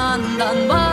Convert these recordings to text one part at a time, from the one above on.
yandan var.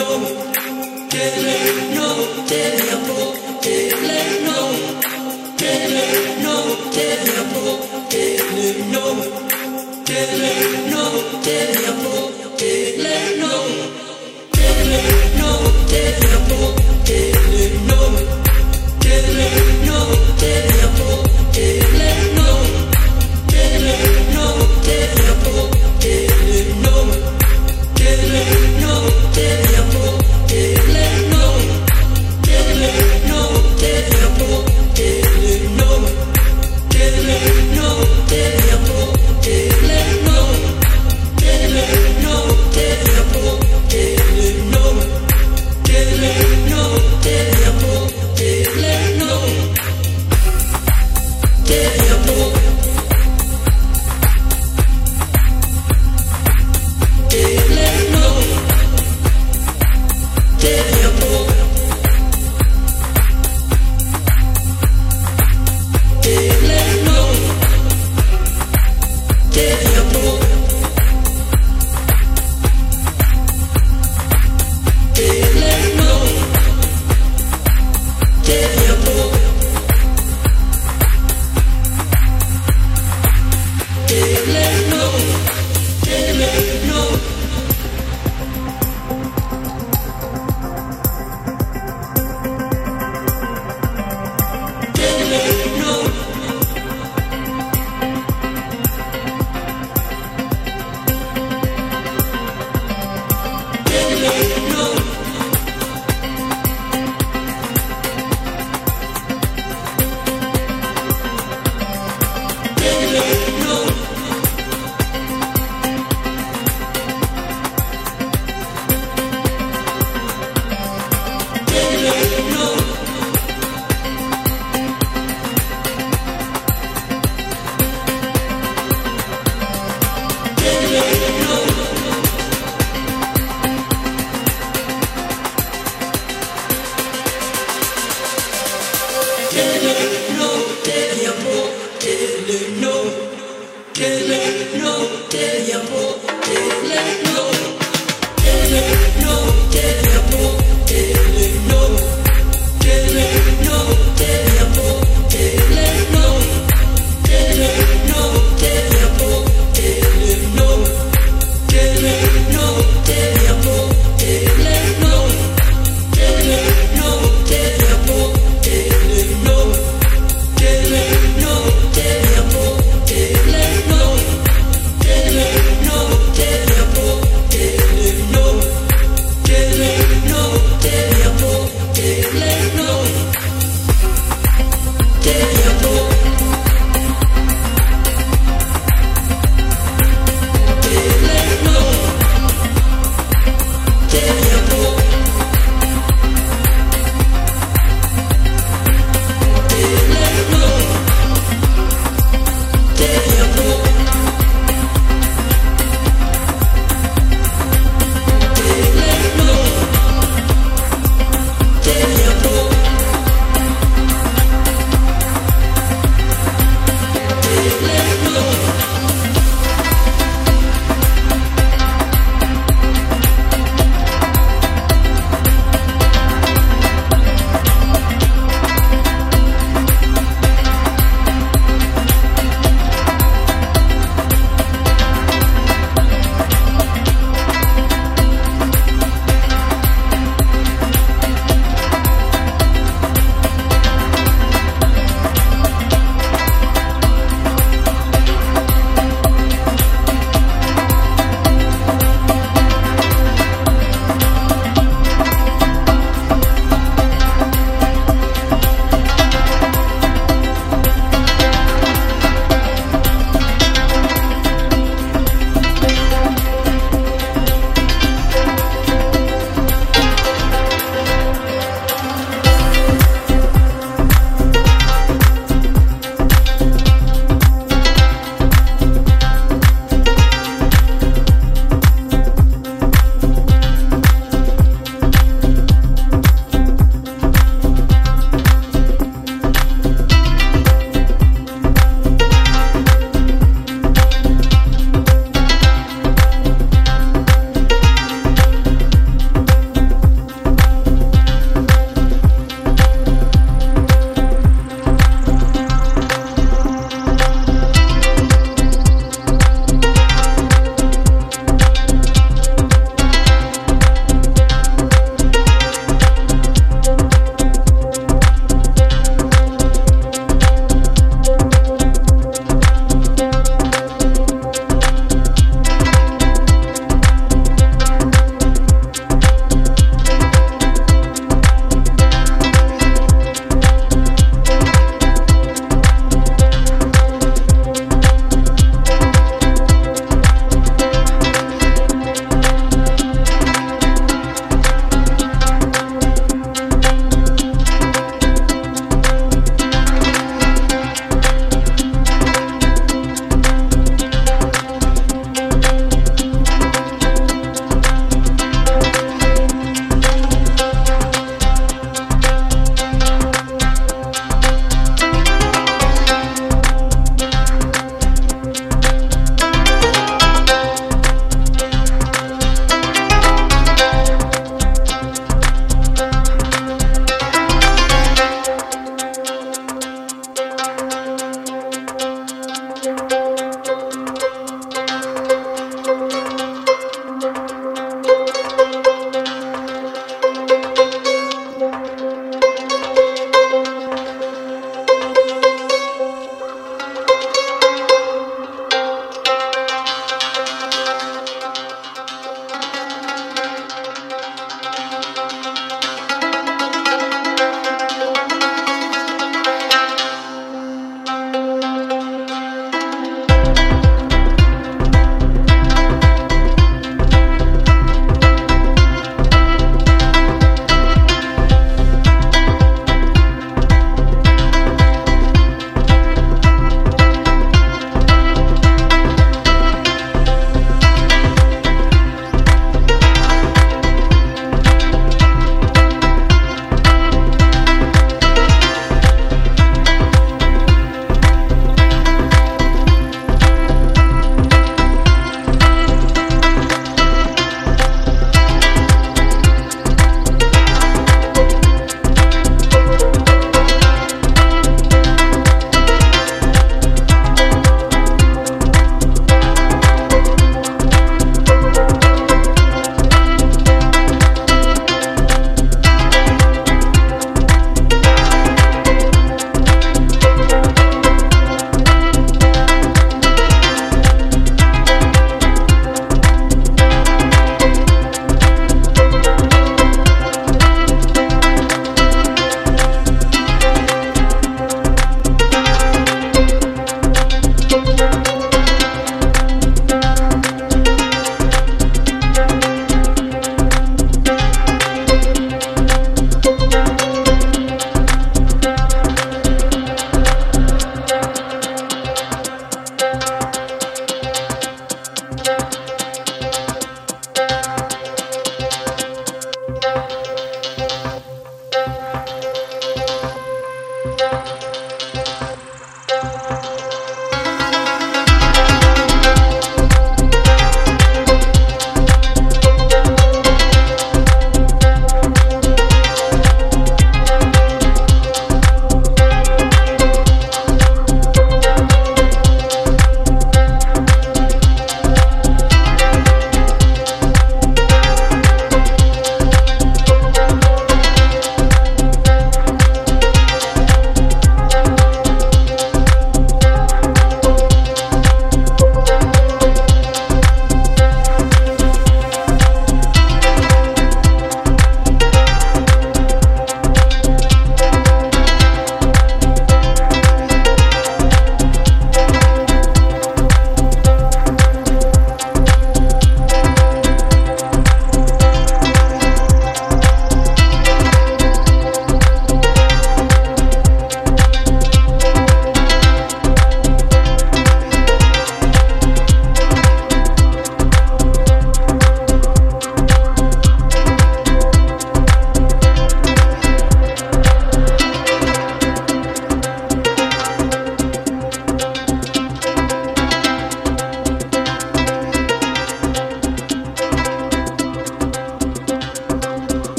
know, can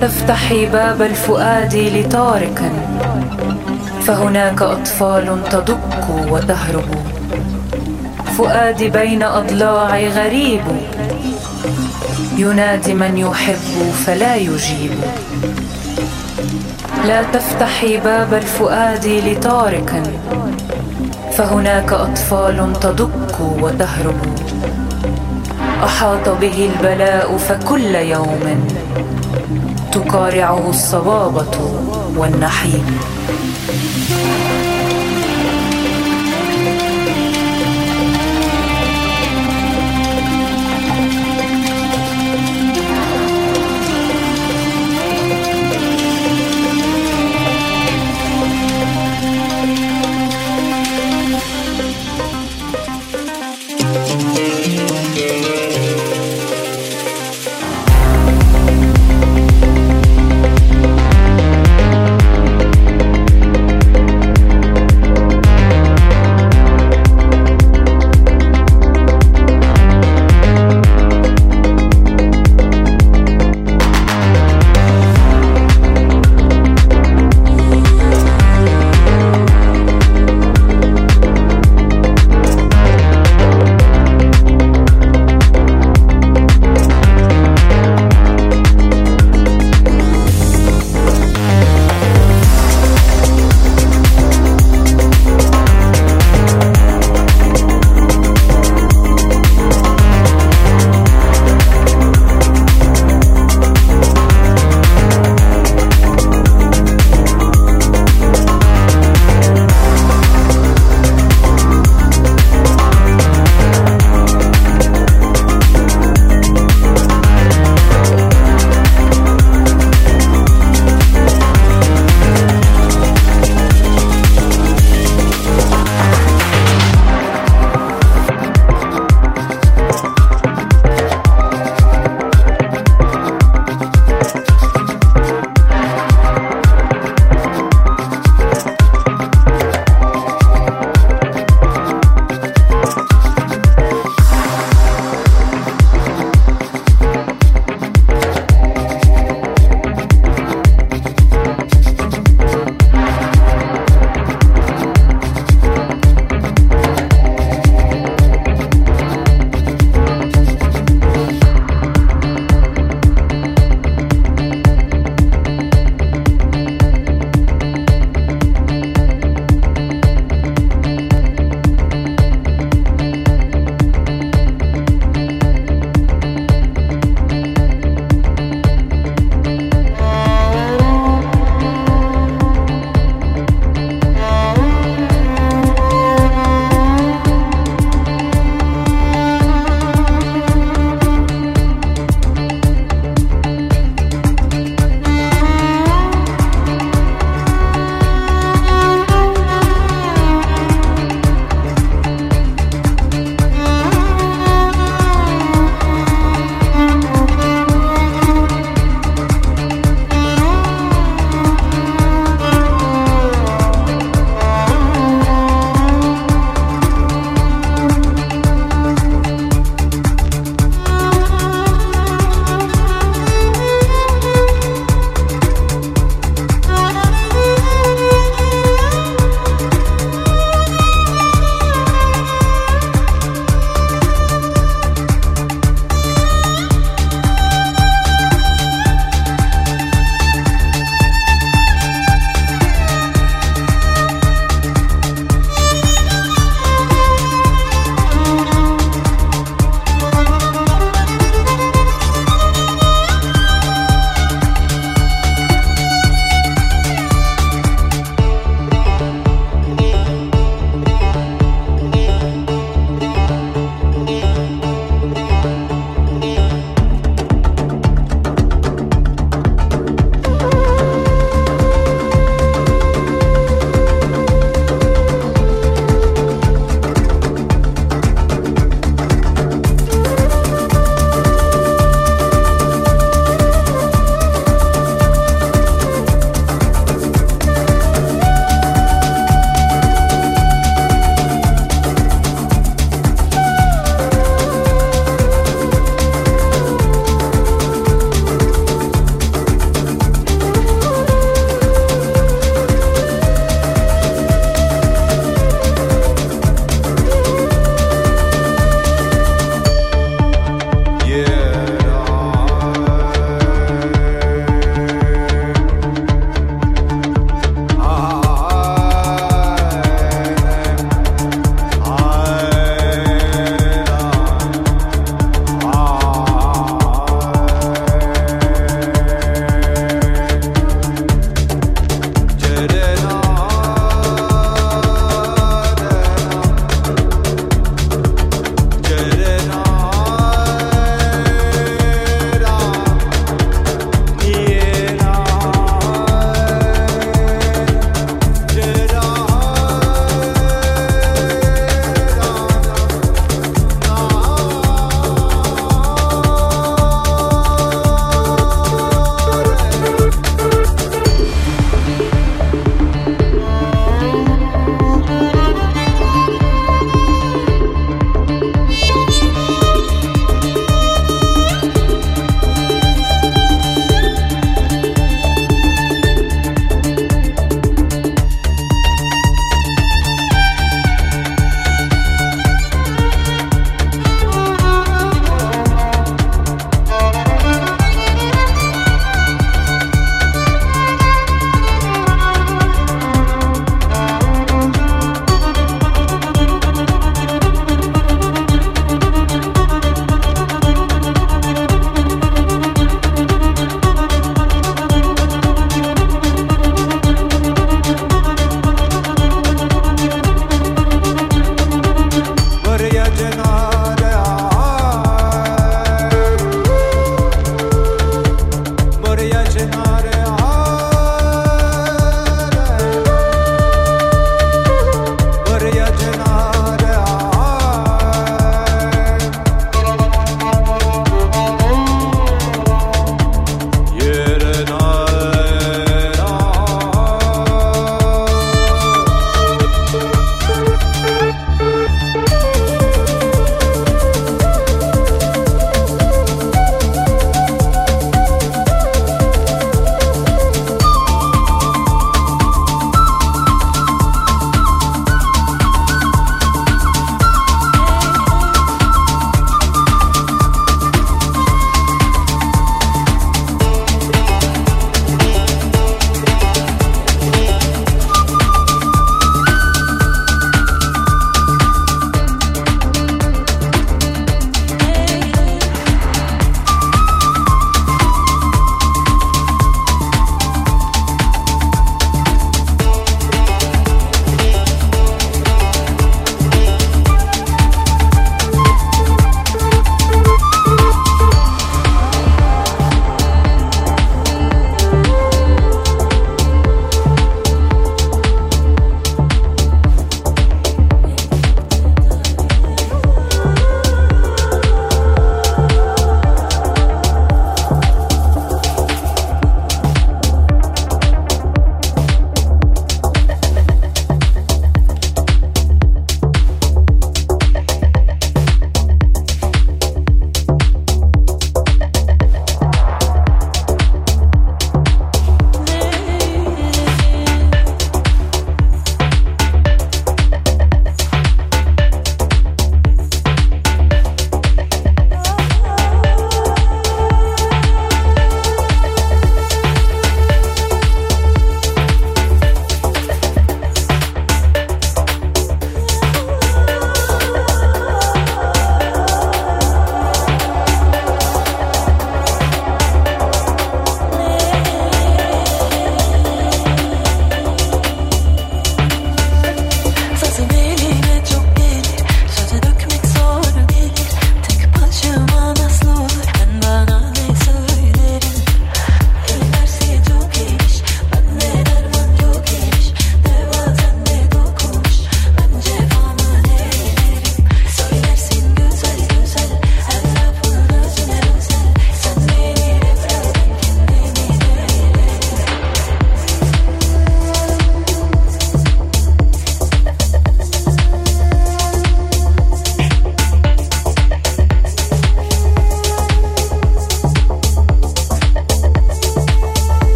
تفتحي باب الفؤاد لطارق. فهناك أطفال تدق وتهرب. فؤادي بين أضلاعي غريب. ينادي من يحب فلا يجيب. لا تفتحي باب الفؤاد لطارق. فهناك أطفال تدق وتهرب. أحاط به البلاء فكل يوم. تقارعه الصبابة والنحيب.